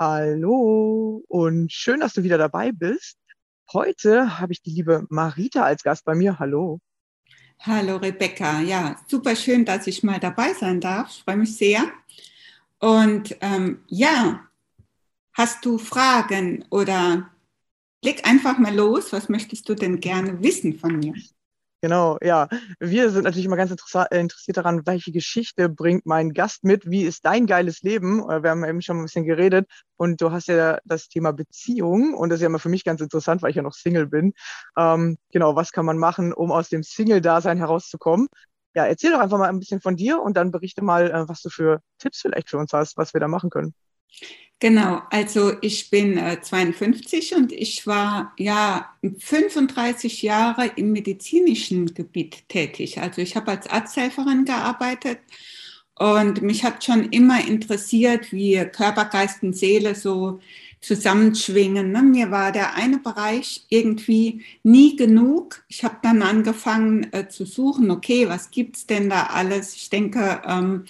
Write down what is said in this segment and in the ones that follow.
Hallo und schön, dass du wieder dabei bist. Heute habe ich die liebe Marita als Gast bei mir. Hallo. Hallo Rebecca, ja, super schön, dass ich mal dabei sein darf. Ich freue mich sehr. Und ähm, ja, hast du Fragen oder leg einfach mal los. Was möchtest du denn gerne wissen von mir? Genau, ja. Wir sind natürlich immer ganz äh, interessiert daran, welche Geschichte bringt mein Gast mit? Wie ist dein geiles Leben? Äh, Wir haben eben schon ein bisschen geredet und du hast ja das Thema Beziehung und das ist ja immer für mich ganz interessant, weil ich ja noch Single bin. Ähm, genau, was kann man machen, um aus dem Single-Dasein herauszukommen? Ja, erzähl doch einfach mal ein bisschen von dir und dann berichte mal, äh, was du für Tipps vielleicht für uns hast, was wir da machen können. Genau, also ich bin äh, 52 und ich war ja 35 Jahre im medizinischen Gebiet tätig. Also ich habe als Arzthelferin gearbeitet und mich hat schon immer interessiert, wie Körper, Geist und Seele so zusammenschwingen. Ne? Mir war der eine Bereich irgendwie nie genug. Ich habe dann angefangen äh, zu suchen, okay, was gibt's denn da alles? Ich denke, ähm,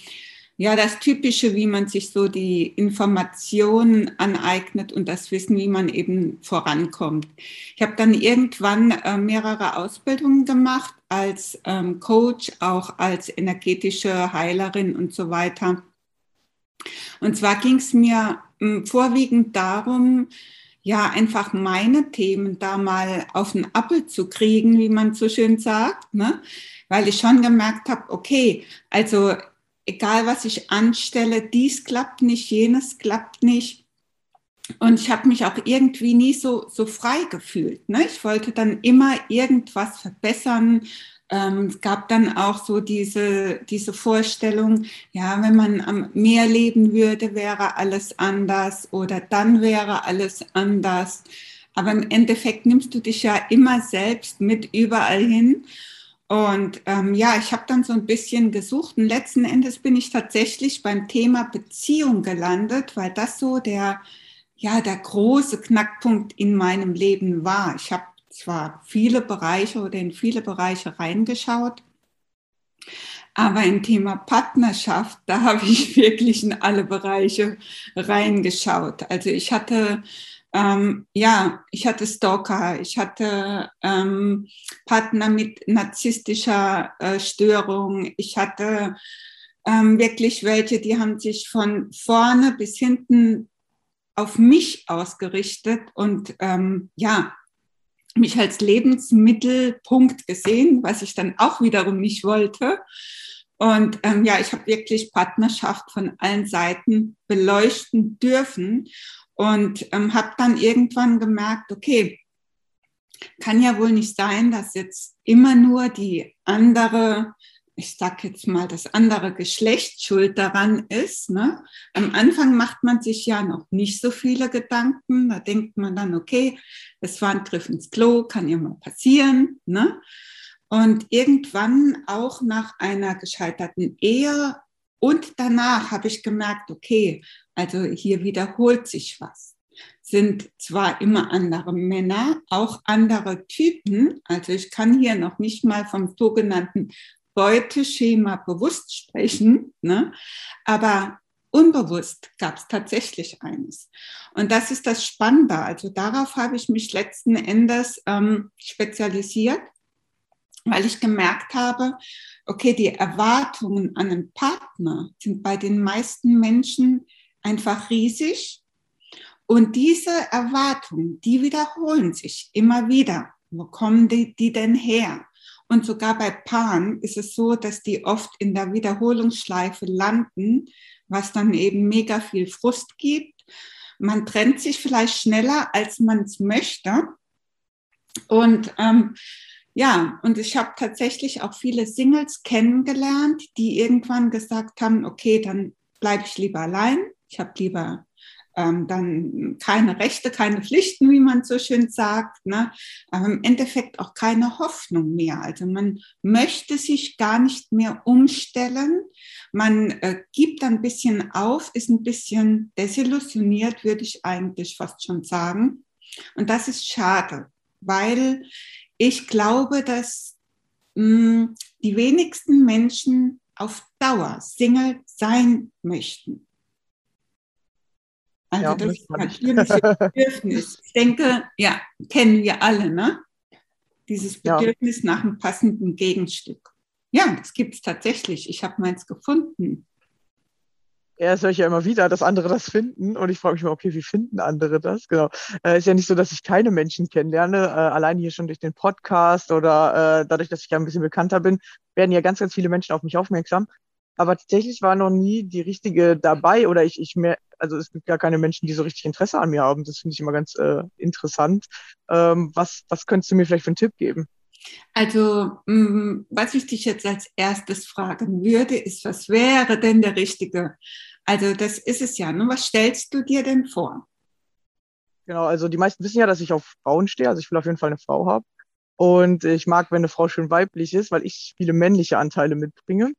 ja, das Typische, wie man sich so die Informationen aneignet und das Wissen, wie man eben vorankommt. Ich habe dann irgendwann äh, mehrere Ausbildungen gemacht als ähm, Coach, auch als energetische Heilerin und so weiter. Und zwar ging es mir ähm, vorwiegend darum, ja, einfach meine Themen da mal auf den Appel zu kriegen, wie man so schön sagt, ne? weil ich schon gemerkt habe, okay, also egal was ich anstelle, dies klappt nicht, jenes klappt nicht. Und ich habe mich auch irgendwie nie so, so frei gefühlt. Ne? Ich wollte dann immer irgendwas verbessern. Ähm, es gab dann auch so diese, diese Vorstellung, ja, wenn man am Meer leben würde, wäre alles anders oder dann wäre alles anders. Aber im Endeffekt nimmst du dich ja immer selbst mit überall hin. Und ähm, ja, ich habe dann so ein bisschen gesucht und letzten Endes bin ich tatsächlich beim Thema Beziehung gelandet, weil das so der, ja, der große Knackpunkt in meinem Leben war. Ich habe zwar viele Bereiche oder in viele Bereiche reingeschaut, Aber im Thema Partnerschaft, da habe ich wirklich in alle Bereiche reingeschaut. Also ich hatte ähm, ja, ich hatte Stalker, ich hatte ähm, Partner mit narzisstischer äh, Störung, ich hatte ähm, wirklich welche, die haben sich von vorne bis hinten auf mich ausgerichtet und ähm, ja, mich als Lebensmittelpunkt gesehen, was ich dann auch wiederum nicht wollte. Und ähm, ja, ich habe wirklich Partnerschaft von allen Seiten beleuchten dürfen und ähm, habe dann irgendwann gemerkt, okay, kann ja wohl nicht sein, dass jetzt immer nur die andere, ich sag jetzt mal, das andere Geschlecht schuld daran ist. Ne? Am Anfang macht man sich ja noch nicht so viele Gedanken. Da denkt man dann, okay, es war ein Griff ins Klo, kann ja mal passieren. Ne? Und irgendwann auch nach einer gescheiterten Ehe und danach habe ich gemerkt, okay, also hier wiederholt sich was. Sind zwar immer andere Männer, auch andere Typen. Also ich kann hier noch nicht mal vom sogenannten Beuteschema bewusst sprechen, ne? aber unbewusst gab es tatsächlich eines. Und das ist das Spannende. Also darauf habe ich mich letzten Endes ähm, spezialisiert weil ich gemerkt habe, okay, die Erwartungen an einen Partner sind bei den meisten Menschen einfach riesig. Und diese Erwartungen, die wiederholen sich immer wieder. Wo kommen die, die denn her? Und sogar bei Paaren ist es so, dass die oft in der Wiederholungsschleife landen, was dann eben mega viel Frust gibt. Man trennt sich vielleicht schneller, als man es möchte. Und ähm, ja, und ich habe tatsächlich auch viele Singles kennengelernt, die irgendwann gesagt haben, okay, dann bleibe ich lieber allein. Ich habe lieber ähm, dann keine Rechte, keine Pflichten, wie man so schön sagt, ne? aber im Endeffekt auch keine Hoffnung mehr. Also man möchte sich gar nicht mehr umstellen. Man äh, gibt ein bisschen auf, ist ein bisschen desillusioniert, würde ich eigentlich fast schon sagen. Und das ist schade, weil ich glaube, dass mh, hm, die wenigsten Menschen auf Dauer Single sein möchten. Also ja, das natürliche Bedürfnis. Ich denke, ja, kennen wir alle, ne? Dieses Bedürfnis ja. nach einem passenden Gegenstück. Ja, das gibt es tatsächlich. Ich habe meins gefunden. Ja, das höre ich ja immer wieder, dass andere das finden. Und ich frage mich mal, okay, wie finden andere das? Genau. Äh, ist ja nicht so, dass ich keine Menschen kennenlerne. Äh, allein hier schon durch den Podcast oder äh, dadurch, dass ich ja ein bisschen bekannter bin, werden ja ganz, ganz viele Menschen auf mich aufmerksam. Aber tatsächlich war noch nie die richtige dabei oder ich, ich mehr, also es gibt gar keine Menschen, die so richtig Interesse an mir haben. Das finde ich immer ganz äh, interessant. Ähm, was, was könntest du mir vielleicht für einen Tipp geben? Also, mm, was ich dich jetzt als erstes fragen würde, ist, was wäre denn der richtige also das ist es ja. Ne? Was stellst du dir denn vor? Genau, also die meisten wissen ja, dass ich auf Frauen stehe. Also ich will auf jeden Fall eine Frau haben. Und ich mag, wenn eine Frau schön weiblich ist, weil ich viele männliche Anteile mitbringe.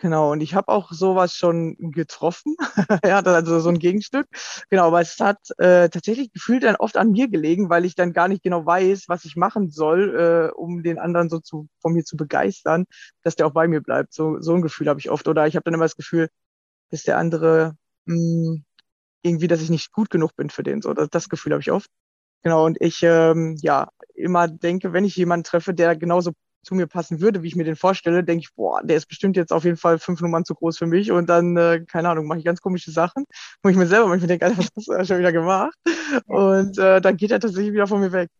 Genau, und ich habe auch sowas schon getroffen. ja, also so ein Gegenstück. Genau, aber es hat äh, tatsächlich gefühlt dann oft an mir gelegen, weil ich dann gar nicht genau weiß, was ich machen soll, äh, um den anderen so zu, von mir zu begeistern, dass der auch bei mir bleibt. So, so ein Gefühl habe ich oft. Oder ich habe dann immer das Gefühl, ist der andere mh, hm, irgendwie, dass ich nicht gut genug bin für den. So, das, das Gefühl habe ich oft. Genau, und ich ähm, ja immer denke, wenn ich jemanden treffe, der genauso zu mir passen würde, wie ich mir den vorstelle, denke ich, boah, der ist bestimmt jetzt auf jeden Fall fünf Nummern zu groß für mich und dann, äh, keine Ahnung, mache ich ganz komische Sachen, wo ich mir selber manchmal denke, Alter, was hast du schon wieder gemacht? Und äh, dann geht er tatsächlich wieder von mir weg.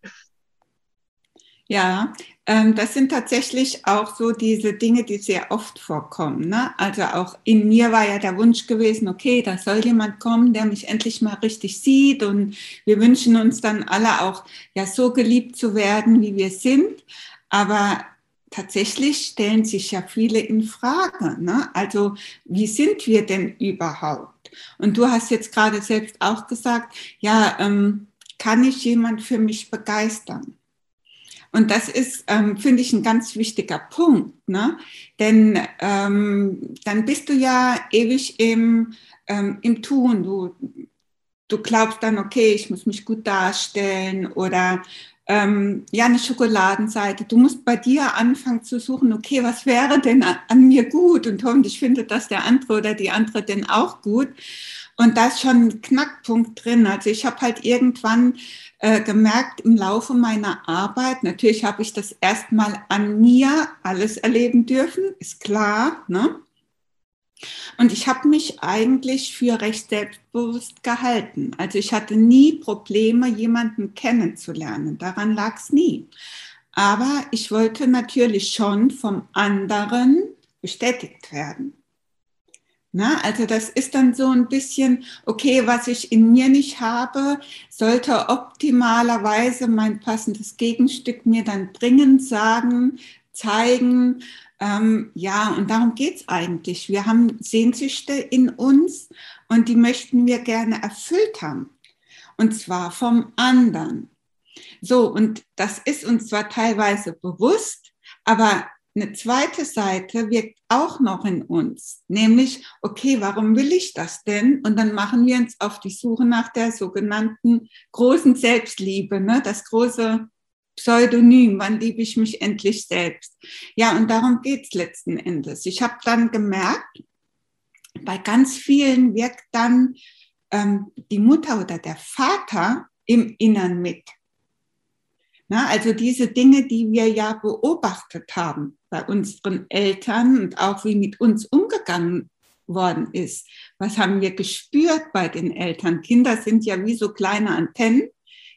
Ja, ähm, das sind tatsächlich auch so diese Dinge, die sehr oft vorkommen. Ne? Also auch in mir war ja der Wunsch gewesen, okay, da soll jemand kommen, der mich endlich mal richtig sieht und wir wünschen uns dann alle auch ja so geliebt zu werden, wie wir sind. Aber tatsächlich stellen sich ja viele in Frage. Ne? Also wie sind wir denn überhaupt? Und du hast jetzt gerade selbst auch gesagt, ja, ähm, kann ich jemand für mich begeistern? Und das ist, ähm, finde ich, ein ganz wichtiger Punkt. Ne? Denn ähm, dann bist du ja ewig im, ähm, im Tun. Du, du glaubst dann, okay, ich muss mich gut darstellen oder ähm, ja eine Schokoladenseite. Du musst bei dir anfangen zu suchen, okay, was wäre denn an, an mir gut? Und hoffentlich findet das der andere oder die andere denn auch gut. Und da ist schon ein Knackpunkt drin. Also ich habe halt irgendwann äh, gemerkt im Laufe meiner Arbeit, natürlich habe ich das erstmal an mir alles erleben dürfen, ist klar. Ne? Und ich habe mich eigentlich für recht selbstbewusst gehalten. Also ich hatte nie Probleme, jemanden kennenzulernen. Daran lag es nie. Aber ich wollte natürlich schon vom anderen bestätigt werden. Na, also das ist dann so ein bisschen, okay, was ich in mir nicht habe, sollte optimalerweise mein passendes Gegenstück mir dann dringend sagen, zeigen. Ähm, ja, und darum geht es eigentlich. Wir haben Sehnsüchte in uns und die möchten wir gerne erfüllt haben. Und zwar vom anderen. So, und das ist uns zwar teilweise bewusst, aber eine zweite Seite wirkt auch noch in uns, nämlich, okay, warum will ich das denn? Und dann machen wir uns auf die Suche nach der sogenannten großen Selbstliebe, ne? das große Pseudonym, wann liebe ich mich endlich selbst? Ja, und darum geht es letzten Endes. Ich habe dann gemerkt, bei ganz vielen wirkt dann ähm, die Mutter oder der Vater im Innern mit. Na, also diese Dinge, die wir ja beobachtet haben bei unseren Eltern und auch wie mit uns umgegangen worden ist. Was haben wir gespürt bei den Eltern? Kinder sind ja wie so kleine Antennen,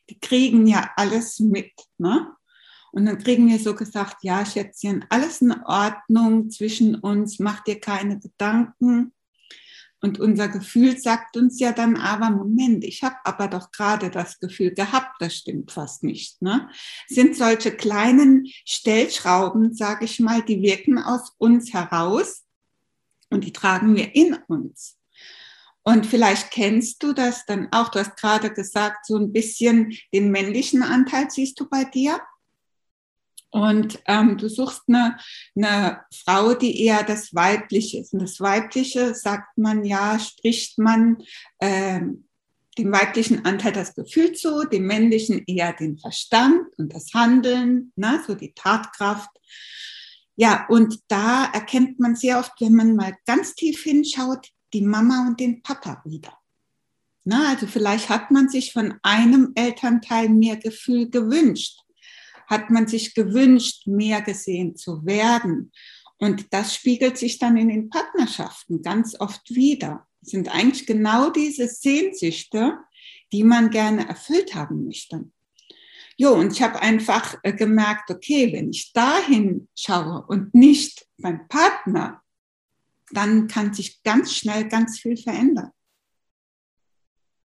die kriegen ja alles mit. Ne? Und dann kriegen wir so gesagt, ja, Schätzchen, alles in Ordnung zwischen uns, mach dir keine Gedanken. Und unser Gefühl sagt uns ja dann aber, Moment, ich habe aber doch gerade das Gefühl gehabt, das stimmt fast nicht. Ne? Sind solche kleinen Stellschrauben, sage ich mal, die wirken aus uns heraus und die tragen wir in uns. Und vielleicht kennst du das dann auch, du hast gerade gesagt, so ein bisschen den männlichen Anteil siehst du bei dir. Und ähm, du suchst eine, eine Frau, die eher das Weibliche ist. Und das Weibliche, sagt man ja, spricht man ähm, dem weiblichen Anteil das Gefühl zu, dem männlichen eher den Verstand und das Handeln, ne, so die Tatkraft. Ja, und da erkennt man sehr oft, wenn man mal ganz tief hinschaut, die Mama und den Papa wieder. Na, also vielleicht hat man sich von einem Elternteil mehr Gefühl gewünscht hat man sich gewünscht, mehr gesehen zu werden. Und das spiegelt sich dann in den Partnerschaften ganz oft wieder. Es sind eigentlich genau diese Sehnsüchte, die man gerne erfüllt haben möchte. Jo, und ich habe einfach äh, gemerkt, okay, wenn ich dahin schaue und nicht beim Partner, dann kann sich ganz schnell ganz viel verändern.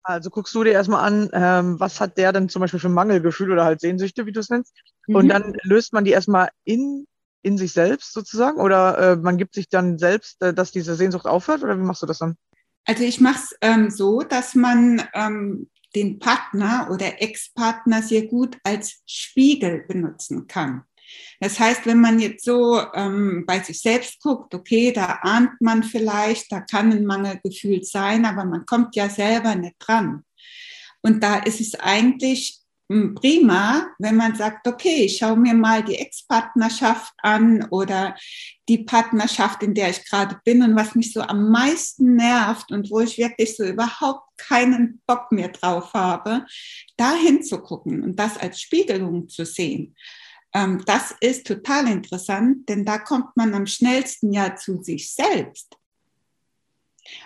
Also guckst du dir erstmal an, ähm, was hat der denn zum Beispiel für Mangelgefühl oder halt Sehnsüchte, wie du es nennst. Mhm. Und dann löst man die erstmal in, in sich selbst sozusagen oder äh, man gibt sich dann selbst, äh, dass diese Sehnsucht aufhört oder wie machst du das dann? Also ich mache es ähm, so, dass man ähm, den Partner oder Ex-Partner sehr gut als Spiegel benutzen kann. Das heißt, wenn man jetzt so ähm, bei sich selbst guckt, okay, da ahnt man vielleicht, da kann ein Mangelgefühl sein, aber man kommt ja selber nicht dran. Und da ist es eigentlich hm, prima, wenn man sagt, okay, ich schaue mir mal die Ex-Partnerschaft an oder die Partnerschaft, in der ich gerade bin und was mich so am meisten nervt und wo ich wirklich so überhaupt keinen Bock mehr drauf habe, da hinzugucken und das als Spiegelung zu sehen. Ähm, das ist total interessant, denn da kommt man am schnellsten ja zu sich selbst.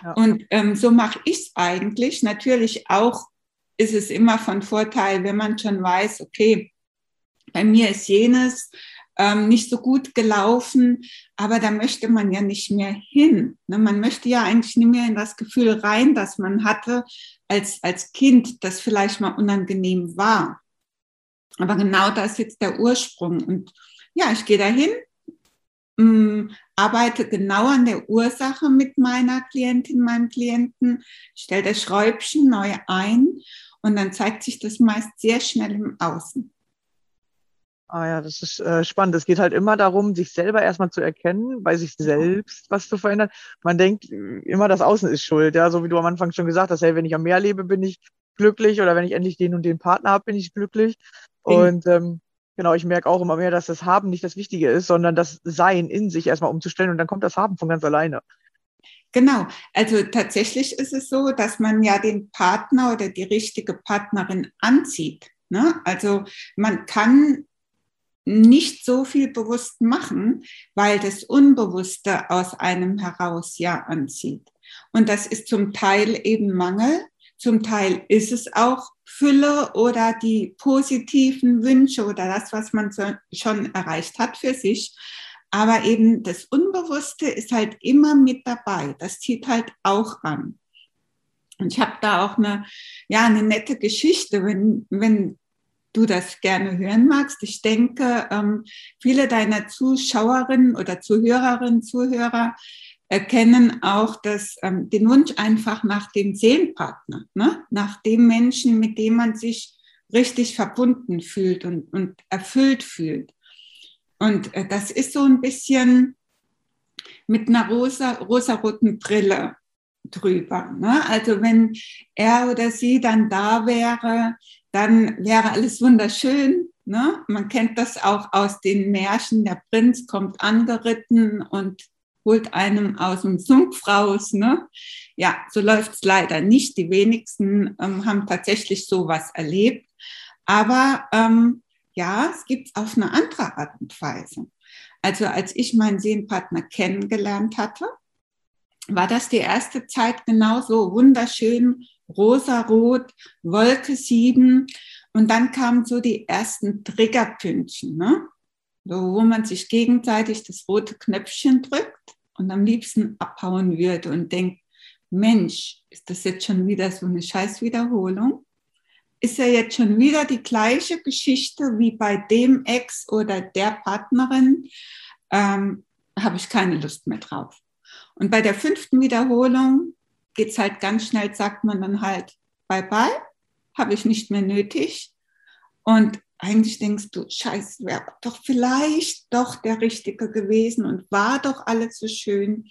Ja. Und ähm, so mache ich es eigentlich. Natürlich auch ist es immer von Vorteil, wenn man schon weiß, okay, bei mir ist jenes ähm, nicht so gut gelaufen, aber da möchte man ja nicht mehr hin. Ne? Man möchte ja eigentlich nicht mehr in das Gefühl rein, das man hatte als, als Kind, das vielleicht mal unangenehm war. Aber genau das ist jetzt der Ursprung. Und ja, ich gehe dahin, mm, arbeite genau an der Ursache mit meiner Klientin, meinem Klienten, stelle das Schräubchen neu ein und dann zeigt sich das meist sehr schnell im Außen. Ah ja, das ist äh, spannend. Es geht halt immer darum, sich selber erstmal zu erkennen, bei sich selbst was zu verändern. Man denkt immer, das Außen ist schuld. Ja, so wie du am Anfang schon gesagt hast, hey, wenn ich am Meer lebe, bin ich glücklich oder wenn ich endlich den und den Partner habe, bin ich glücklich. Und ähm, genau, ich merke auch immer mehr, dass das Haben nicht das Wichtige ist, sondern das Sein in sich erstmal umzustellen und dann kommt das Haben von ganz alleine. Genau, also tatsächlich ist es so, dass man ja den Partner oder die richtige Partnerin anzieht. Ne? Also man kann nicht so viel bewusst machen, weil das Unbewusste aus einem heraus ja anzieht. Und das ist zum Teil eben Mangel, zum Teil ist es auch Fülle oder die positiven Wünsche oder das, was man so schon erreicht hat für sich. Aber eben das Unbewusste ist halt immer mit dabei. Das zieht halt auch an. Und ich habe da auch eine, ja, eine nette Geschichte, wenn, wenn du das gerne hören magst. Ich denke, ähm, viele deiner Zuschauerinnen oder Zuhörerinnen, Zuhörer erkennen auch dass, ähm, den Wunsch einfach nach dem Seelenpartner, ne? nach dem Menschen, mit dem man sich richtig verbunden fühlt und, und erfüllt fühlt. Und äh, das ist so ein bisschen mit einer rosa, rosaroten Brille drüber. Ne? Also wenn er oder sie dann da wäre, dann wäre alles wunderschön. Ne? Man kennt das auch aus den Märchen. Der Prinz kommt angeritten und holt einem aus dem Sumpf raus. Ne? Ja, so läuft es leider nicht. Die wenigsten ähm, haben tatsächlich sowas erlebt. Aber ähm, ja, es gibt es auf eine andere Art und Weise. Also als ich meinen Seelenpartner kennengelernt hatte, war das die erste Zeit genauso wunderschön, rosarot, Wolke 7. Und dann kamen so die ersten Triggerpünktchen, ne? wo man sich gegenseitig das rote Knöpfchen drückt und am liebsten abhauen würde und denkt, Mensch, ist das jetzt schon wieder so eine Scheißwiederholung? Ist ja jetzt schon wieder die gleiche Geschichte wie bei dem Ex oder der Partnerin? Ähm, Habe ich keine Lust mehr drauf. Und bei der fünften Wiederholung geht es halt ganz schnell, sagt man dann halt, bye bye, habe ich nicht mehr nötig. Und eigentlich denkst du, scheiße, wäre doch vielleicht doch der Richtige gewesen und war doch alles so schön.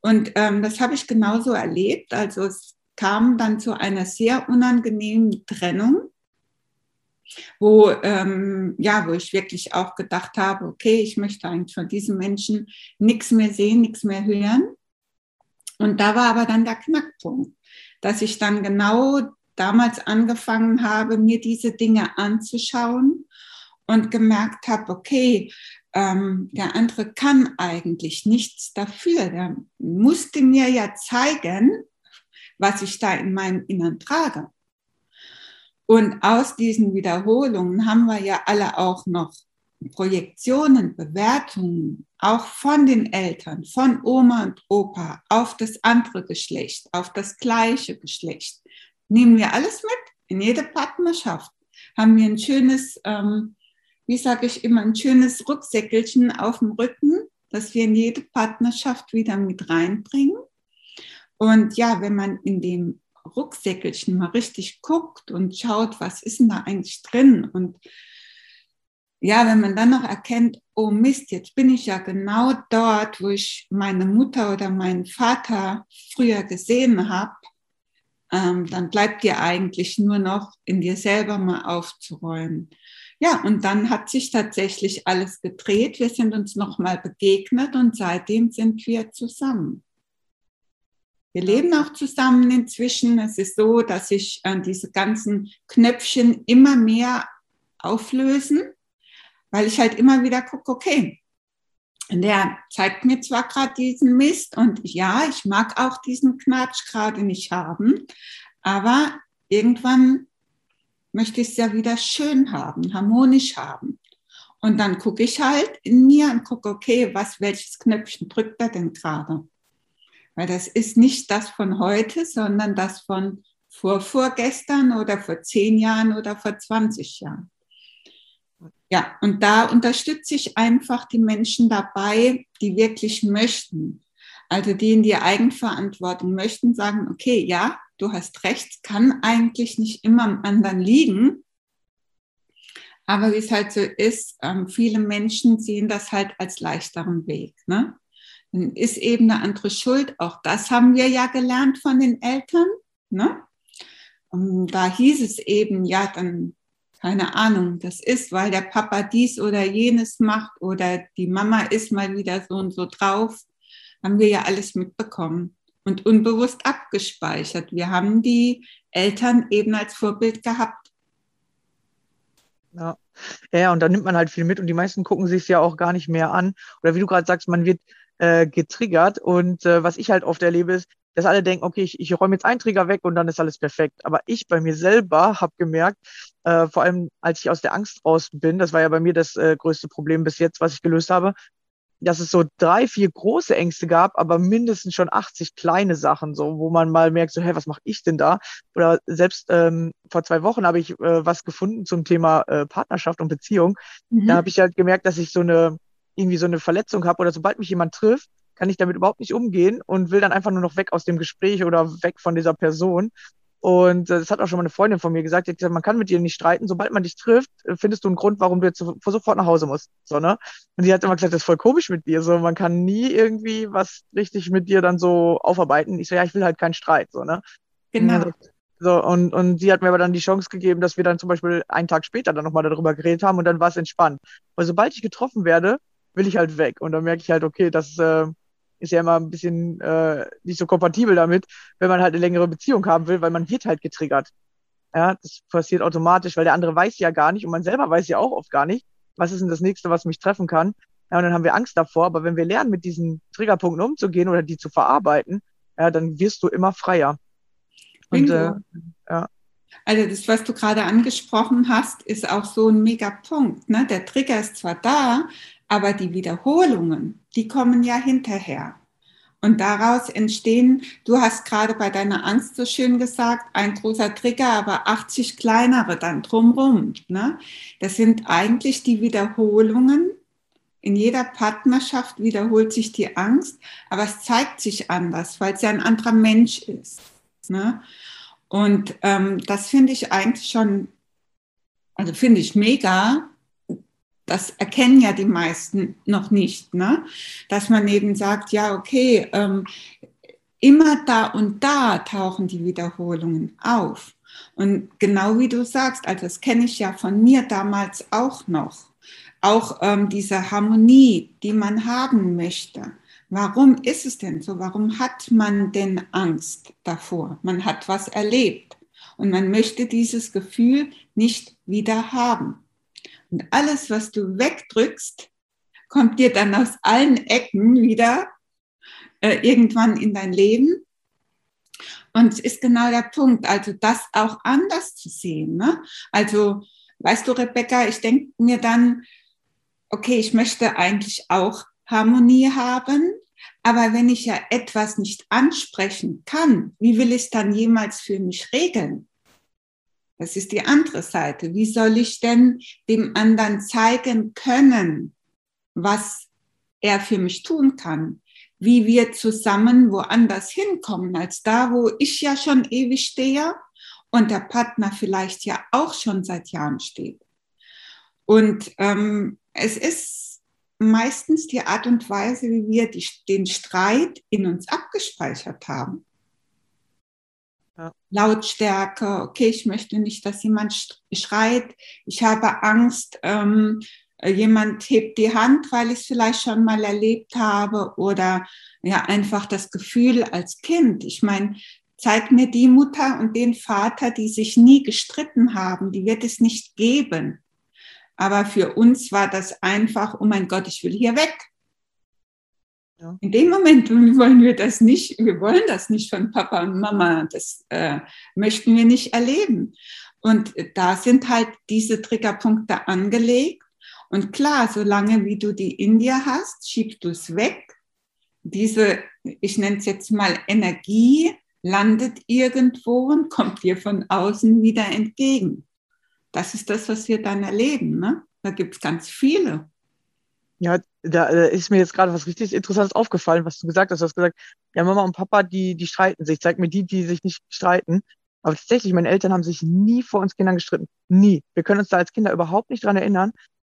Und ähm, das habe ich genauso erlebt. Also es kam dann zu einer sehr unangenehmen Trennung, wo, ähm, ja, wo ich wirklich auch gedacht habe, okay, ich möchte eigentlich von diesem Menschen nichts mehr sehen, nichts mehr hören. Und da war aber dann der Knackpunkt, dass ich dann genau damals angefangen habe, mir diese Dinge anzuschauen und gemerkt habe, okay, ähm, der andere kann eigentlich nichts dafür. Der musste mir ja zeigen, was ich da in meinem Innern trage. Und aus diesen Wiederholungen haben wir ja alle auch noch Projektionen, Bewertungen, auch von den Eltern, von Oma und Opa auf das andere Geschlecht, auf das gleiche Geschlecht. Nehmen wir alles mit in jede Partnerschaft. Haben wir ein schönes, ähm, wie sage ich immer, ein schönes Rucksäckelchen auf dem Rücken, das wir in jede Partnerschaft wieder mit reinbringen. Und ja, wenn man in dem Rucksäckelchen mal richtig guckt und schaut, was ist denn da eigentlich drin und ja, wenn man dann noch erkennt, oh Mist, jetzt bin ich ja genau dort, wo ich meine Mutter oder meinen Vater früher gesehen habe, ähm, dann bleibt dir eigentlich nur noch in dir selber mal aufzuräumen. Ja, und dann hat sich tatsächlich alles gedreht. Wir sind uns nochmal begegnet und seitdem sind wir zusammen. Wir leben auch zusammen inzwischen. Es ist so, dass sich äh, diese ganzen Knöpfchen immer mehr auflösen weil ich halt immer wieder gucke, okay, der zeigt mir zwar gerade diesen Mist und ja, ich mag auch diesen Knatsch gerade nicht haben, aber irgendwann möchte ich es ja wieder schön haben, harmonisch haben. Und dann gucke ich halt in mir und gucke, okay, was, welches Knöpfchen drückt er denn gerade? Weil das ist nicht das von heute, sondern das von vor vorgestern oder vor zehn Jahren oder vor 20 Jahren. Ja, und da unterstütze ich einfach die Menschen dabei, die wirklich möchten. Also die in die Eigenverantwortung möchten, sagen, okay, ja, du hast recht, kann eigentlich nicht immer am anderen liegen. Aber wie es halt so ist, ähm, viele Menschen sehen das halt als leichteren Weg. Ne? Dann ist eben eine andere Schuld. Auch das haben wir ja gelernt von den Eltern. Ne? Und da hieß es eben, ja, dann keine Ahnung, das ist, weil der Papa dies oder jenes macht oder die Mama ist mal wieder so und so drauf, haben wir ja alles mitbekommen und unbewusst abgespeichert. Wir haben die Eltern eben als Vorbild gehabt. Ja. ja, und da nimmt man halt viel mit und die meisten gucken sich es ja auch gar nicht mehr an. Oder wie du gerade sagst, man wird äh, getriggert. Und äh, was ich halt oft erlebe, ist, dass alle denken, okay, ich, ich räume jetzt einen Trigger weg und dann ist alles perfekt. Aber ich bei mir selber habe gemerkt, äh, vor allem als ich aus der Angst raus bin, das war ja bei mir das äh, größte Problem bis jetzt, was ich gelöst habe, dass es so drei, vier große Ängste gab, aber mindestens schon 80 kleine Sachen, so wo man mal merkt, so, hey, was mache ich denn da? Oder selbst ähm, vor zwei Wochen habe ich äh, was gefunden zum Thema äh, Partnerschaft und Beziehung. Mhm. Da habe ich halt gemerkt, dass ich so eine irgendwie so eine Verletzung habe oder sobald mich jemand trifft, kann ich damit überhaupt nicht umgehen und will dann einfach nur noch weg aus dem Gespräch oder weg von dieser Person. Und äh, das hat auch schon mal eine Freundin von mir gesagt, die hat gesagt, man kann mit dir nicht streiten, sobald man dich trifft, äh, findest du einen Grund, warum du jetzt sofort nach Hause musst. So, ne? Und die hat immer gesagt, das ist voll komisch mit dir. So, man kann nie irgendwie was richtig mit dir dann so aufarbeiten. Ich so, ja, ich will halt keinen Streit. So, ne? Genau. So, und, und sie hat mir aber dann die Chance gegeben, dass wir dann zum Beispiel einen Tag später dann nochmal darüber geredet haben und dann war es entspannt. Weil sobald ich getroffen werde, will ich halt weg. Und dann merke ich halt, okay, das äh, ist ja immer ein bisschen äh, nicht so kompatibel damit, wenn man halt eine längere Beziehung haben will, weil man wird halt getriggert. Ja, das passiert automatisch, weil der andere weiß ja gar nicht und man selber weiß ja auch oft gar nicht, was ist denn das nächste, was mich treffen kann. Ja, und dann haben wir Angst davor. Aber wenn wir lernen, mit diesen Triggerpunkten umzugehen oder die zu verarbeiten, ja, dann wirst du immer freier. Und, äh, ja. Also das, was du gerade angesprochen hast, ist auch so ein Megapunkt. Ne? Der Trigger ist zwar da, aber die Wiederholungen, die kommen ja hinterher. Und daraus entstehen, du hast gerade bei deiner Angst so schön gesagt, ein großer Trigger, aber 80 kleinere dann drumrum. Ne? Das sind eigentlich die Wiederholungen. In jeder Partnerschaft wiederholt sich die Angst, aber es zeigt sich anders, weil es ja ein anderer Mensch ist. Ne? Und ähm, das finde ich eigentlich schon, also finde ich mega, das erkennen ja die meisten noch nicht, ne? dass man eben sagt, ja, okay, ähm, immer da und da tauchen die Wiederholungen auf. Und genau wie du sagst, also das kenne ich ja von mir damals auch noch, auch ähm, diese Harmonie, die man haben möchte. Warum ist es denn so? Warum hat man denn Angst davor? Man hat was erlebt und man möchte dieses Gefühl nicht wieder haben. Und alles, was du wegdrückst, kommt dir dann aus allen Ecken wieder äh, irgendwann in dein Leben. Und es ist genau der Punkt, also das auch anders zu sehen. Ne? Also, weißt du, Rebecca, ich denke mir dann, okay, ich möchte eigentlich auch Harmonie haben, aber wenn ich ja etwas nicht ansprechen kann, wie will ich es dann jemals für mich regeln? Das ist die andere Seite. Wie soll ich denn dem anderen zeigen können, was er für mich tun kann? Wie wir zusammen woanders hinkommen, als da, wo ich ja schon ewig stehe und der Partner vielleicht ja auch schon seit Jahren steht. Und ähm, es ist meistens die Art und Weise, wie wir die, den Streit in uns abgespeichert haben. Ja. Lautstärke, okay, ich möchte nicht, dass jemand schreit, ich habe Angst, ähm, jemand hebt die Hand, weil ich es vielleicht schon mal erlebt habe oder ja einfach das Gefühl als Kind. Ich meine, zeig mir die Mutter und den Vater, die sich nie gestritten haben, die wird es nicht geben. Aber für uns war das einfach, oh mein Gott, ich will hier weg. Ja. In dem Moment wollen wir das nicht, wir wollen das nicht von Papa und Mama, das äh, möchten wir nicht erleben. Und da sind halt diese Triggerpunkte angelegt. Und klar, solange wie du die in dir hast, schiebst du es weg. Diese, ich nenne es jetzt mal Energie, landet irgendwo und kommt dir von außen wieder entgegen. Das ist das, was wir dann erleben. Ne? Da gibt es ganz viele. Ja, da ist mir jetzt gerade was richtig Interessantes aufgefallen, was du gesagt hast. Du hast gesagt, ja, Mama und Papa, die, die streiten sich. Zeig mir die, die sich nicht streiten. Aber tatsächlich, meine Eltern haben sich nie vor uns Kindern gestritten. Nie. Wir können uns da als Kinder überhaupt nicht dran erinnern.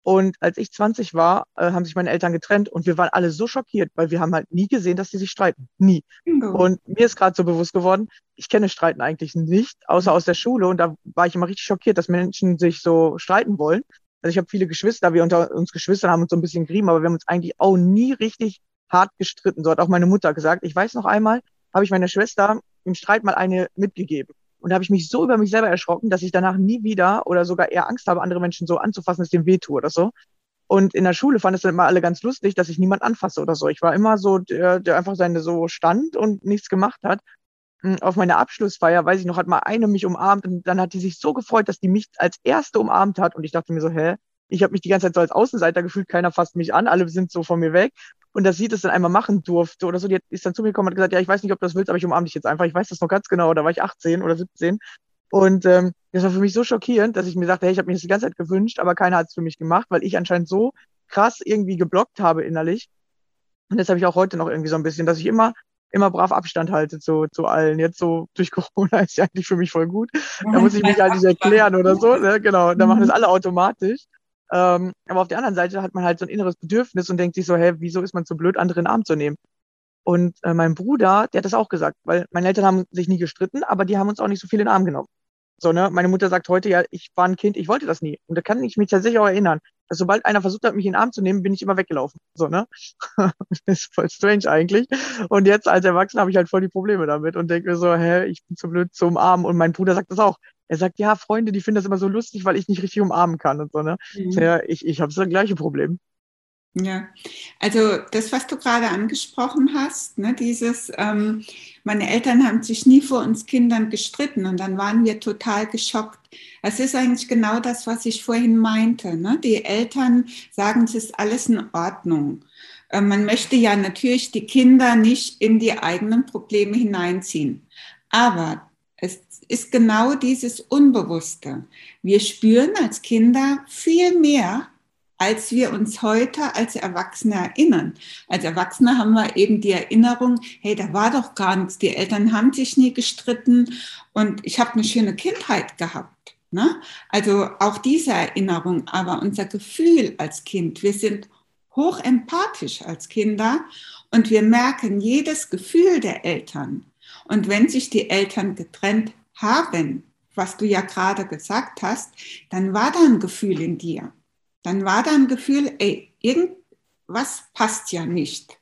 Und als ich 20 war, äh, haben sich meine Eltern getrennt und wir waren alle so schockiert, weil wir haben halt nie gesehen, dass sie sich streiten. Nie. Bingo. Und mir ist gerade so bewusst geworden, ich kenne Streiten eigentlich nicht, außer aus der Schule. Und da war ich immer richtig schockiert, dass Menschen sich so streiten wollen. Also ich habe viele Geschwister, wir unter uns Geschwistern haben uns so ein bisschen gerieben, aber wir haben uns eigentlich auch nie richtig hart gestritten. So hat auch meine Mutter gesagt. Ich weiß noch einmal, habe ich meiner Schwester im Streit mal eine mitgegeben. Und da habe ich mich so über mich selber erschrocken, dass ich danach nie wieder oder sogar eher Angst habe, andere Menschen so anzufassen, dass ich dem wehtue oder so. Und in der Schule fand es dann immer alle ganz lustig, dass ich niemand anfasse oder so. Ich war immer so, der, der einfach seine so stand und nichts gemacht hat. Hm, Auf meiner Abschlussfeier, weiß ich noch, hat mal eine mich umarmt und dann hat die sich so gefreut, dass die mich als erste umarmt hat. Und ich dachte mir so, hä? Ich habe mich die ganze Zeit so als Außenseiter gefühlt, keiner fasst mich an, alle sind so von mir weg. Und dass sie das dann einmal machen durfte oder so, die ist dann zu mir gekommen und hat gesagt, ja, ich weiß nicht, ob du das willst, aber ich umarme dich jetzt einfach. Ich weiß das noch ganz genau, da war ich 18 oder 17. Und ähm, das war für mich so schockierend, dass ich mir sagte, hey, ich habe mir das die ganze Zeit gewünscht, aber keiner hat es für mich gemacht, weil ich anscheinend so krass irgendwie geblockt habe innerlich. Und das habe ich auch heute noch irgendwie so ein bisschen, dass ich immer, immer brav Abstand halte zu, zu allen. Jetzt so durch Corona ist ja eigentlich für mich voll gut. Da muss ich mich halt nicht erklären oder so. Ne? Genau, da machen das alle automatisch. Ähm, aber auf der anderen Seite hat man halt so ein inneres Bedürfnis und denkt sich so, hä, wieso ist man so blöd, andere in den Arm zu nehmen? Und äh, mein Bruder, der hat das auch gesagt, weil meine Eltern haben sich nie gestritten, aber die haben uns auch nicht so viel in den Arm genommen. So, ne? Meine Mutter sagt heute, ja, ich war ein Kind, ich wollte das nie. Und da kann ich mich tatsächlich auch erinnern, dass sobald einer versucht hat, mich in den Arm zu nehmen, bin ich immer weggelaufen. So, ne? das ist voll strange eigentlich. Und jetzt als Erwachsener habe ich halt voll die Probleme damit und denke mir so, hä, ich bin zu blöd zu umarmen. Und mein Bruder sagt das auch. Er sagt, ja, Freunde, die finden das immer so lustig, weil ich nicht richtig umarmen kann und so, ne? Mhm. Ja, ich, ich habe das gleiche Problem. Ja, also das, was du gerade angesprochen hast, ne, dieses, ähm, meine Eltern haben sich nie vor uns Kindern gestritten und dann waren wir total geschockt. Es ist eigentlich genau das, was ich vorhin meinte. Ne? Die Eltern sagen, es ist alles in Ordnung. Äh, man möchte ja natürlich die Kinder nicht in die eigenen Probleme hineinziehen. Aber es ist genau dieses Unbewusste. Wir spüren als Kinder viel mehr, als wir uns heute als Erwachsene erinnern. Als Erwachsene haben wir eben die Erinnerung, hey, da war doch gar nichts, die Eltern haben sich nie gestritten und ich habe eine schöne Kindheit gehabt. Ne? Also auch diese Erinnerung, aber unser Gefühl als Kind, wir sind hochempathisch als Kinder und wir merken jedes Gefühl der Eltern. Und wenn sich die Eltern getrennt haben, was du ja gerade gesagt hast, dann war da ein Gefühl in dir. Dann war da ein Gefühl, ey, irgendwas passt ja nicht.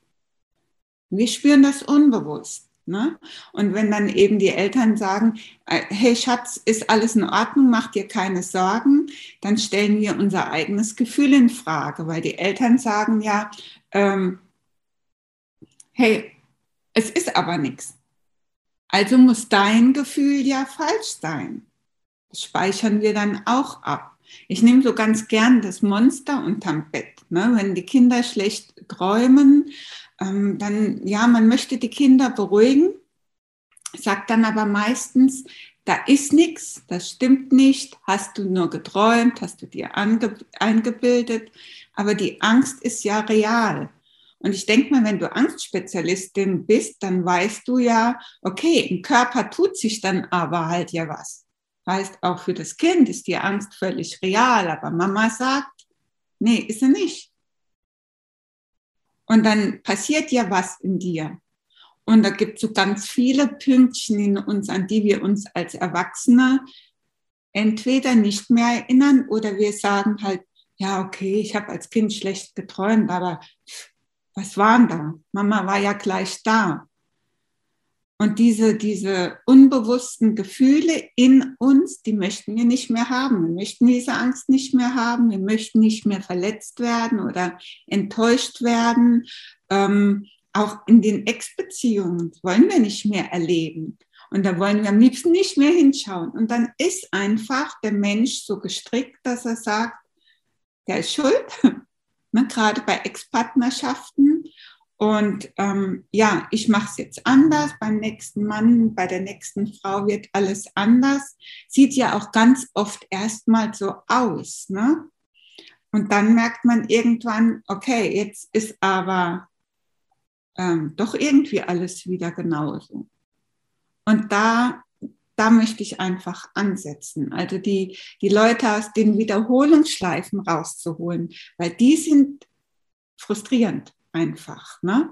Wir spüren das unbewusst. Ne? Und wenn dann eben die Eltern sagen, äh, hey Schatz, ist alles in Ordnung, mach dir keine Sorgen, dann stellen wir unser eigenes Gefühl in Frage, weil die Eltern sagen ja, ähm, hey, es ist aber nichts. Also muss dein Gefühl ja falsch sein. Das speichern wir dann auch ab. Ich nehme so ganz gern das Monster unterm Bett. Ne? Wenn die Kinder schlecht träumen, ähm, dann, ja, man möchte die Kinder beruhigen, sagt dann aber meistens, da ist nichts, das stimmt nicht, hast du nur geträumt, hast du dir eingebildet, aber die Angst ist ja real. Und ich denke mal, wenn du Angstspezialistin bist, dann weißt du ja, okay, im Körper tut sich dann aber halt ja was. Heißt, auch für das Kind ist die Angst völlig real, aber Mama sagt, nee, ist sie nicht. Und dann passiert ja was in dir. Und da gibt es so ganz viele Pünktchen in uns, an die wir uns als Erwachsene entweder nicht mehr erinnern oder wir sagen halt, ja, okay, ich habe als Kind schlecht geträumt, aber was waren da? Mama war ja gleich da. Und diese, diese unbewussten Gefühle in uns, die möchten wir nicht mehr haben. Wir möchten diese Angst nicht mehr haben. Wir möchten nicht mehr verletzt werden oder enttäuscht werden. Ähm, auch in den Ex-Beziehungen wollen wir nicht mehr erleben. Und da wollen wir am liebsten nicht mehr hinschauen. Und dann ist einfach der Mensch so gestrickt, dass er sagt, der ist schuld, ne, gerade bei Ex-Partnerschaften. Und ähm, ja, ich mache es jetzt anders. Beim nächsten Mann, bei der nächsten Frau wird alles anders. Sieht ja auch ganz oft erstmal so aus. Ne? Und dann merkt man irgendwann, okay, jetzt ist aber ähm, doch irgendwie alles wieder genauso. Und da da möchte ich einfach ansetzen. Also die, die Leute aus den Wiederholungsschleifen rauszuholen, weil die sind frustrierend einfach. Ne?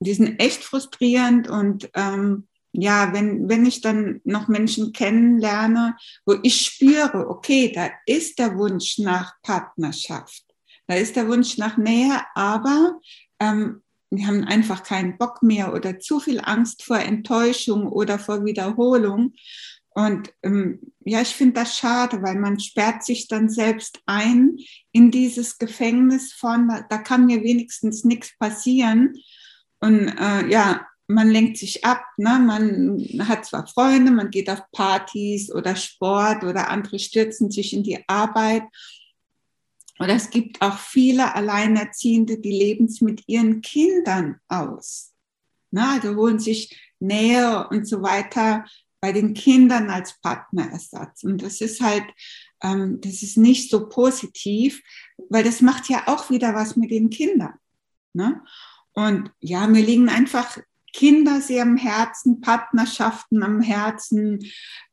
Die sind echt frustrierend und ähm, ja, wenn, wenn ich dann noch Menschen kennenlerne, wo ich spüre, okay, da ist der Wunsch nach Partnerschaft, da ist der Wunsch nach Nähe, aber ähm, wir haben einfach keinen Bock mehr oder zu viel Angst vor Enttäuschung oder vor Wiederholung. Und ähm, ja, ich finde das schade, weil man sperrt sich dann selbst ein in dieses Gefängnis von, da kann mir wenigstens nichts passieren. Und äh, ja, man lenkt sich ab, ne? man hat zwar Freunde, man geht auf Partys oder Sport oder andere stürzen sich in die Arbeit oder es gibt auch viele Alleinerziehende, die leben es mit ihren Kindern aus. Na, also holen sich Nähe und so weiter bei den Kindern als Partnerersatz. Und das ist halt, ähm, das ist nicht so positiv, weil das macht ja auch wieder was mit den Kindern. Ne? Und ja, mir liegen einfach Kinder sehr am Herzen, Partnerschaften am Herzen.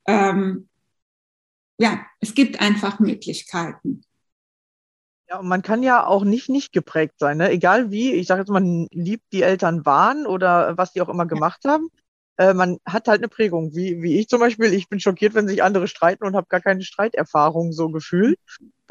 Ähm, ja, es gibt einfach Möglichkeiten. Ja, und man kann ja auch nicht nicht geprägt sein, ne? egal wie. Ich sage jetzt, man liebt die Eltern waren oder was die auch immer gemacht haben. Äh, man hat halt eine Prägung, wie, wie ich zum Beispiel. Ich bin schockiert, wenn sich andere streiten und habe gar keine Streiterfahrung so gefühlt.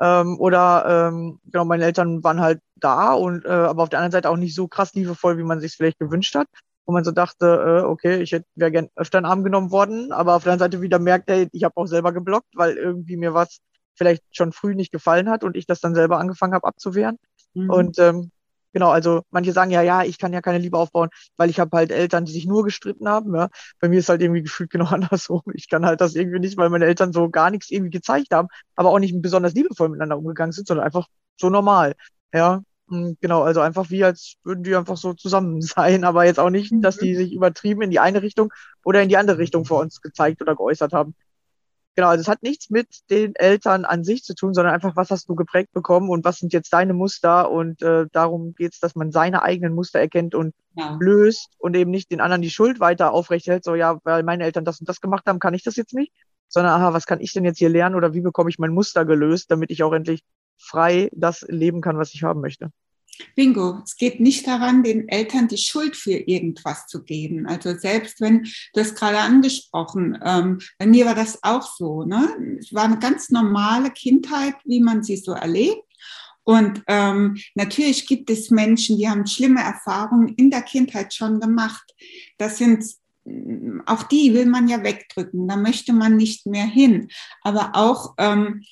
Ähm, oder ähm, genau, meine Eltern waren halt da und äh, aber auf der anderen Seite auch nicht so krass liebevoll, wie man sich vielleicht gewünscht hat. Wo man so dachte, äh, okay, ich hätte wäre gern öfter in den Arm genommen worden, aber auf der anderen Seite wieder merkt, ey, ich habe auch selber geblockt, weil irgendwie mir was vielleicht schon früh nicht gefallen hat und ich das dann selber angefangen habe abzuwehren. Mhm. Und ähm, genau, also manche sagen ja, ja, ich kann ja keine Liebe aufbauen, weil ich habe halt Eltern, die sich nur gestritten haben. Ja. Bei mir ist halt irgendwie gefühlt genau andersrum. Ich kann halt das irgendwie nicht, weil meine Eltern so gar nichts irgendwie gezeigt haben, aber auch nicht besonders liebevoll miteinander umgegangen sind, sondern einfach so normal. Ja, hm, Genau, also einfach wie, als würden die einfach so zusammen sein, aber jetzt auch nicht, dass die mhm. sich übertrieben in die eine Richtung oder in die andere Richtung vor uns gezeigt oder geäußert haben. Genau, also es hat nichts mit den Eltern an sich zu tun, sondern einfach, was hast du geprägt bekommen und was sind jetzt deine Muster und äh, darum geht es, dass man seine eigenen Muster erkennt und ja. löst und eben nicht den anderen die Schuld weiter aufrechterhält, so ja, weil meine Eltern das und das gemacht haben, kann ich das jetzt nicht, sondern aha, was kann ich denn jetzt hier lernen oder wie bekomme ich mein Muster gelöst, damit ich auch endlich frei das leben kann, was ich haben möchte. Bingo. Es geht nicht daran, den Eltern die Schuld für irgendwas zu geben. Also selbst wenn, du hast gerade angesprochen, ähm, bei mir war das auch so. Ne? Es war eine ganz normale Kindheit, wie man sie so erlebt. Und ähm, natürlich gibt es Menschen, die haben schlimme Erfahrungen in der Kindheit schon gemacht. Das sind auch die will man ja wegdrücken. Da möchte man nicht mehr hin. Aber auch ähm,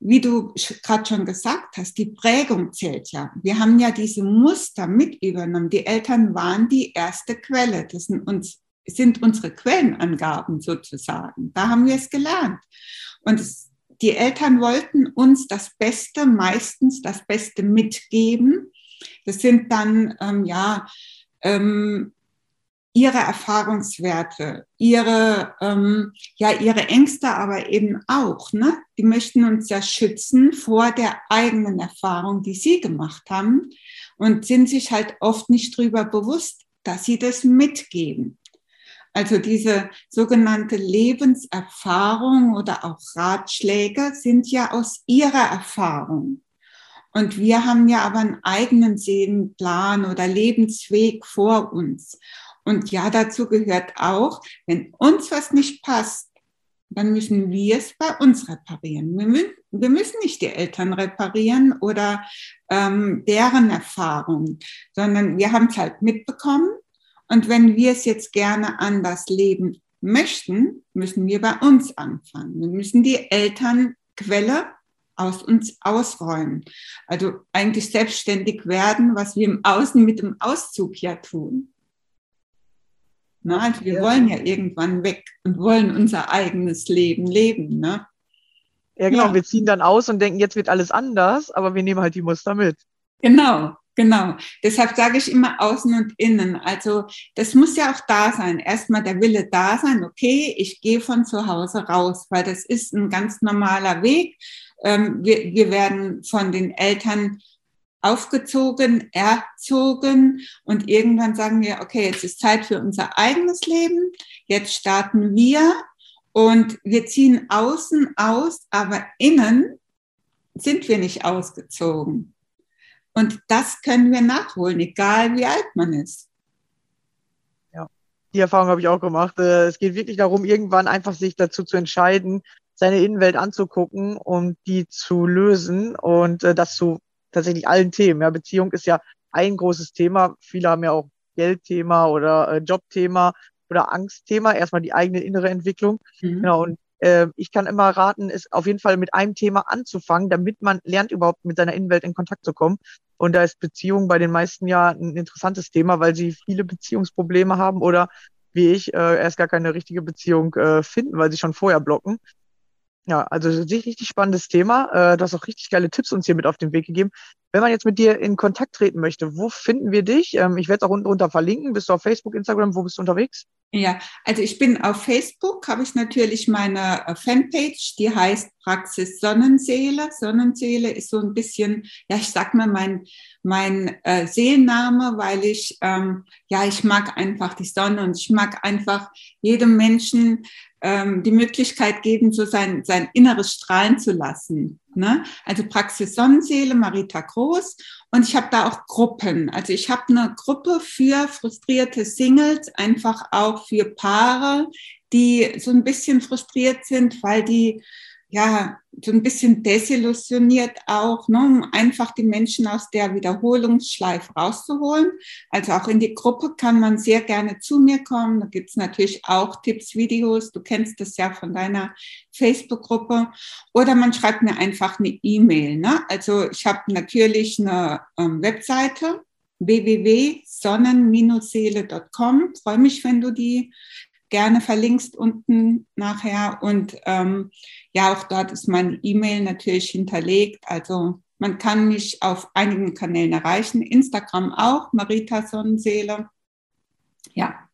wie du gerade schon gesagt hast, die Prägung zählt ja. Wir haben ja diese Muster mit übernommen. Die Eltern waren die erste Quelle. Das sind, uns, sind unsere Quellenangaben sozusagen. Da haben wir es gelernt. Und es, die Eltern wollten uns das Beste, meistens das Beste mitgeben. Das sind dann, ähm, ja, ähm, ihre Erfahrungswerte, ihre, ähm, ja, ihre Ängste aber eben auch. Ne? Die möchten uns ja schützen vor der eigenen Erfahrung, die sie gemacht haben und sind sich halt oft nicht darüber bewusst, dass sie das mitgeben. Also diese sogenannte Lebenserfahrung oder auch Ratschläge sind ja aus ihrer Erfahrung. Und wir haben ja aber einen eigenen Seelenplan oder Lebensweg vor uns. Und ja, dazu gehört auch, wenn uns was nicht passt, dann müssen wir es bei uns reparieren. Wir, mü wir müssen nicht die Eltern reparieren oder ähm, deren Erfahrung, sondern wir haben es halt mitbekommen. Und wenn wir es jetzt gerne anders leben möchten, müssen wir bei uns anfangen. Wir müssen die Elternquelle aus uns ausräumen. Also eigentlich selbstständig werden, was wir im Außen mit dem Auszug ja tun. Ne? Also wir ja. wollen ja irgendwann weg und wollen unser eigenes Leben leben. Ne? Ja, genau. Ja. Wir ziehen dann aus und denken, jetzt wird alles anders, aber wir nehmen halt die Muster mit. Genau, genau. Deshalb sage ich immer außen und innen. Also das muss ja auch da sein. Erstmal der Wille da sein, okay, ich gehe von zu Hause raus, weil das ist ein ganz normaler Weg. Ähm, wir, wir werden von den Eltern aufgezogen, erzogen und irgendwann sagen wir, okay, jetzt ist Zeit für unser eigenes Leben, jetzt starten wir Und wir ziehen außen aus, aber innen sind wir nicht ausgezogen. Und das können wir nachholen, egal wie alt man ist. Die Erfahrung habe ich auch gemacht. Äh, Es geht wirklich darum, irgendwann einfach sich dazu zu entscheiden, seine Innenwelt anzugucken und die zu lösen und äh, das zu tatsächlich allen Themen. Ja, Beziehung ist ja ein großes Thema. Viele haben ja auch Geldthema oder äh, Jobthema oder Angstthema. Erstmal die eigene innere Entwicklung. Mhm. Genau. Und äh, ich kann immer raten, ist auf jeden Fall mit einem Thema anzufangen, damit man lernt, überhaupt mit seiner Innenwelt in Kontakt zu kommen. Und da ist Beziehung bei den meisten ja ein interessantes Thema, weil sie viele Beziehungsprobleme haben oder wie ich äh, erst gar keine richtige Beziehung äh, finden, weil sie schon vorher blocken. Ja, also richtig, richtig spannendes Thema. Äh, du hast auch richtig geile Tipps uns hier mit auf den Weg gegeben. Wenn man jetzt mit dir in Kontakt treten möchte, wo finden wir dich? Ähm, ich werde es auch unten drunter verlinken. Bist du auf Facebook, Instagram? Wo bist du unterwegs? Ja, also ich bin auf Facebook, habe ich natürlich meine äh, Fanpage, die heißt Praxis Sonnenseele. Sonnenseele ist so ein bisschen, ja, ich sag mal mein, mein äh, Seelenname, weil ich, ähm, ja, ich mag einfach die Sonne und ich mag einfach jedem Menschen ähm, die Möglichkeit geben, so sein, sein Inneres strahlen zu lassen. Ne? Also Praxis Sonnenseele, Marita Groß. Und ich habe da auch Gruppen. Also ich habe eine Gruppe für frustrierte Singles, einfach auch für Paare, die so ein bisschen frustriert sind, weil die ja so ein bisschen desillusioniert auch, ne, um einfach die Menschen aus der Wiederholungsschleife rauszuholen. Also auch in die Gruppe kann man sehr gerne zu mir kommen. Da gibt es natürlich auch Tipps, Videos. Du kennst das ja von deiner Facebook-Gruppe. Oder man schreibt mir einfach eine E-Mail. Ne? Also ich habe natürlich eine ähm, Webseite www.sonnen-seele.com. Freue mich, wenn du die gerne verlinkst unten nachher. Und ähm, ja, auch dort ist meine E-Mail natürlich hinterlegt. Also man kann mich auf einigen Kanälen erreichen. Instagram auch, Marita Sonnenseele. Ja,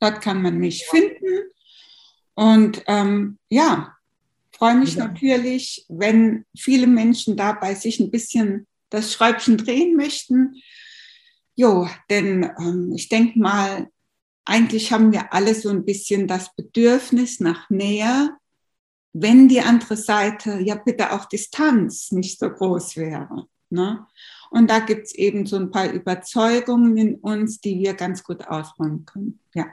dort kann man mich finden. Und ähm, ja, freue mich Ja. natürlich, wenn viele Menschen dabei sich ein bisschen das Schräubchen drehen möchten. Jo, denn ähm, ich denke mal, eigentlich haben wir alle so ein bisschen das Bedürfnis nach Nähe, wenn die andere Seite ja bitte auch Distanz nicht so groß wäre. Ne? Und da gibt es eben so ein paar Überzeugungen in uns, die wir ganz gut ausräumen können. Ja.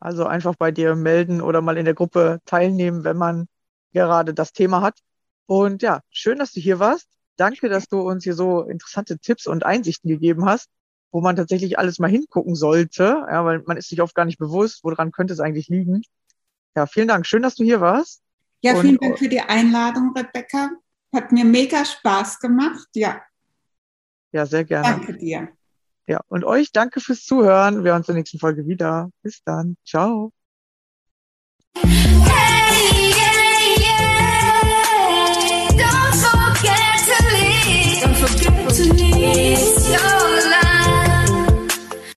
Also einfach bei dir melden oder mal in der Gruppe teilnehmen, wenn man gerade das Thema hat. Und ja, schön, dass du hier warst. Danke, dass du uns hier so interessante Tipps und Einsichten gegeben hast, wo man tatsächlich alles mal hingucken sollte, ja, weil man ist sich oft gar nicht bewusst, woran könnte es eigentlich liegen. Ja, vielen Dank. Schön, dass du hier warst. Ja, Und- vielen Dank für die Einladung, Rebecca. Hat mir mega Spaß gemacht. Ja, Ja, sehr gerne. danke dir. Ja, und euch danke fürs Zuhören. Wir hören uns in der nächsten Folge wieder. Bis dann. Ciao.